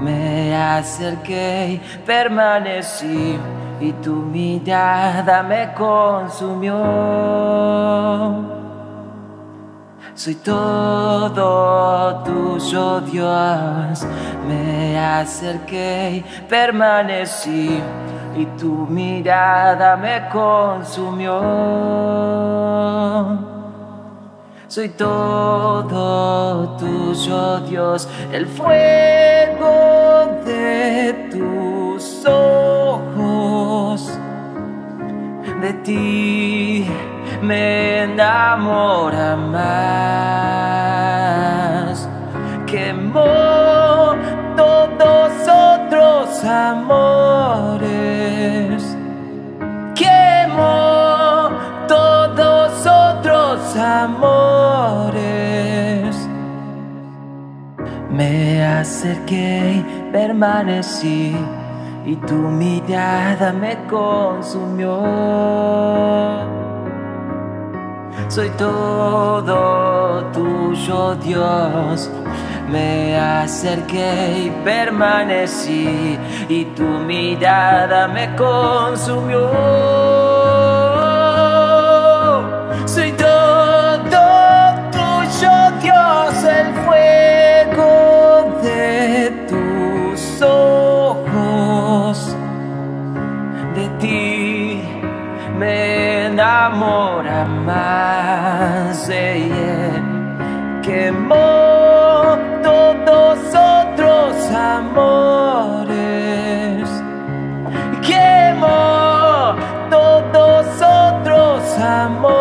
me acerqué permanecí y tu mirada me consumió. Soy todo tuyo, Dios. Me acerqué permanecí y tu mirada me consumió. Soy todo tuyo, Dios, el fuego de tus ojos. De ti me enamora más. Quemó todos otros amores. Acerqué permanecí y tu mirada me consumió. Soy todo tuyo, Dios. Me acerqué y permanecí y tu mirada me consumió. De ti me enamora más. Yeah. Quemó todos otros amores. Quemó todos otros amores.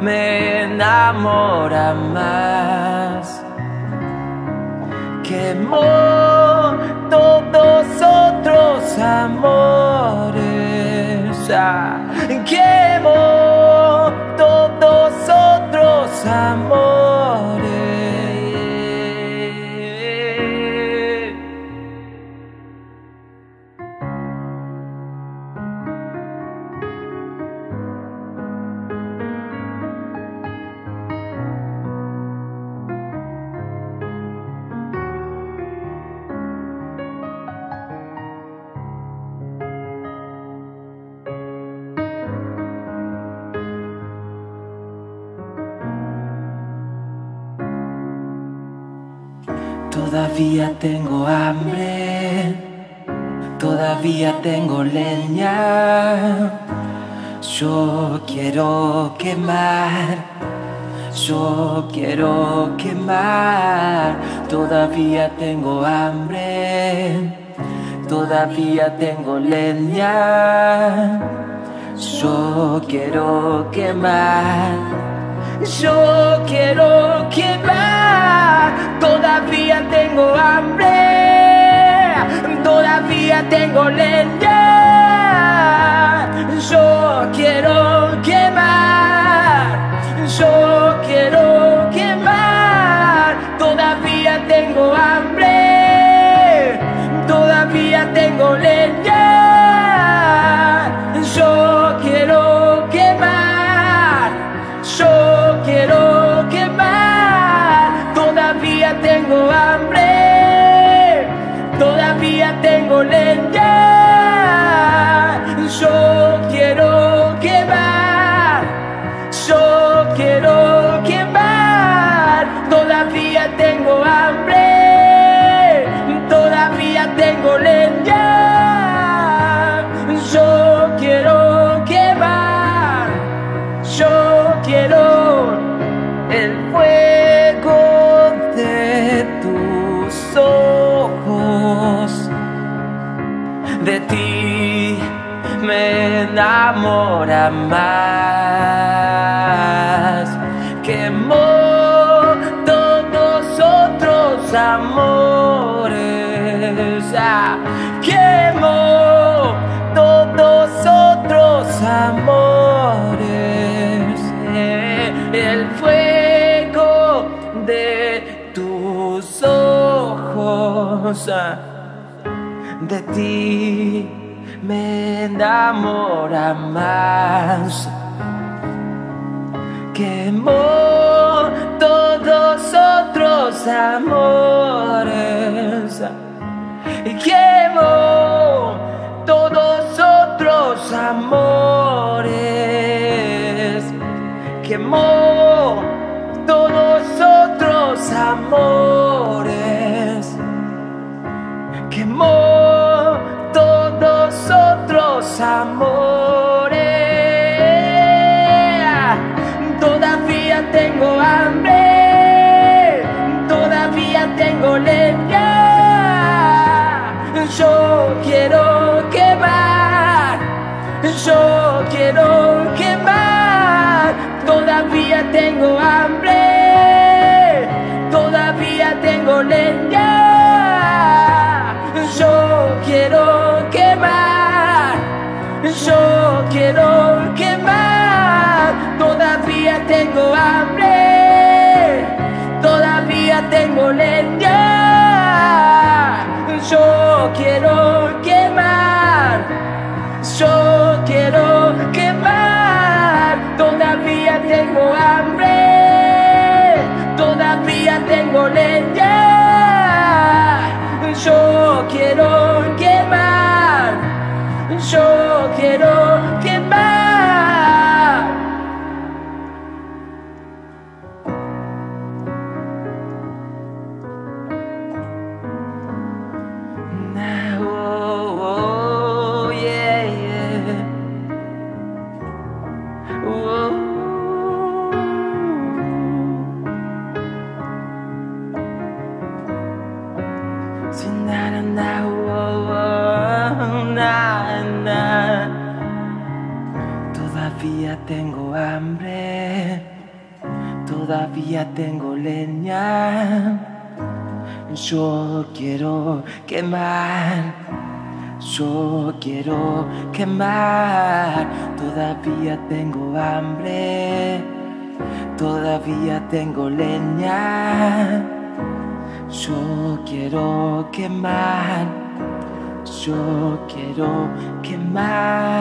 Me enamora más. Quemó todos otros amores. Ah, Todavía tengo hambre, todavía tengo leña. Yo quiero quemar, yo quiero quemar. Todavía tengo hambre, todavía tengo leña. Yo quiero quemar. Yo quiero tengo hambre, todavía tengo leña. Yo quiero quemar, yo quiero quemar, todavía tengo hambre, tengo hambre, todavía tengo leña. Yo quiero quemar, yo quiero el fuego de tus ojos. De ti me enamora más. Amores. Quemó todos otros amores. El fuego de tus ojos. de ti me enamora más. Quemó todos otros amores. Quemó todos otros amores. Quemó todos otros amores. Quemó todos otros amores. Tengo hambre, todavía tengo leña. Yo quiero quemar, yo quiero quemar. Todavía tengo hambre, todavía tengo leña. Yo quiero Todavía tengo hambre, todavía tengo leña. Yo quiero quemar, yo quiero quemar. Todavía tengo hambre, todavía tengo leña. Yo quiero quemar, yo quiero quemar.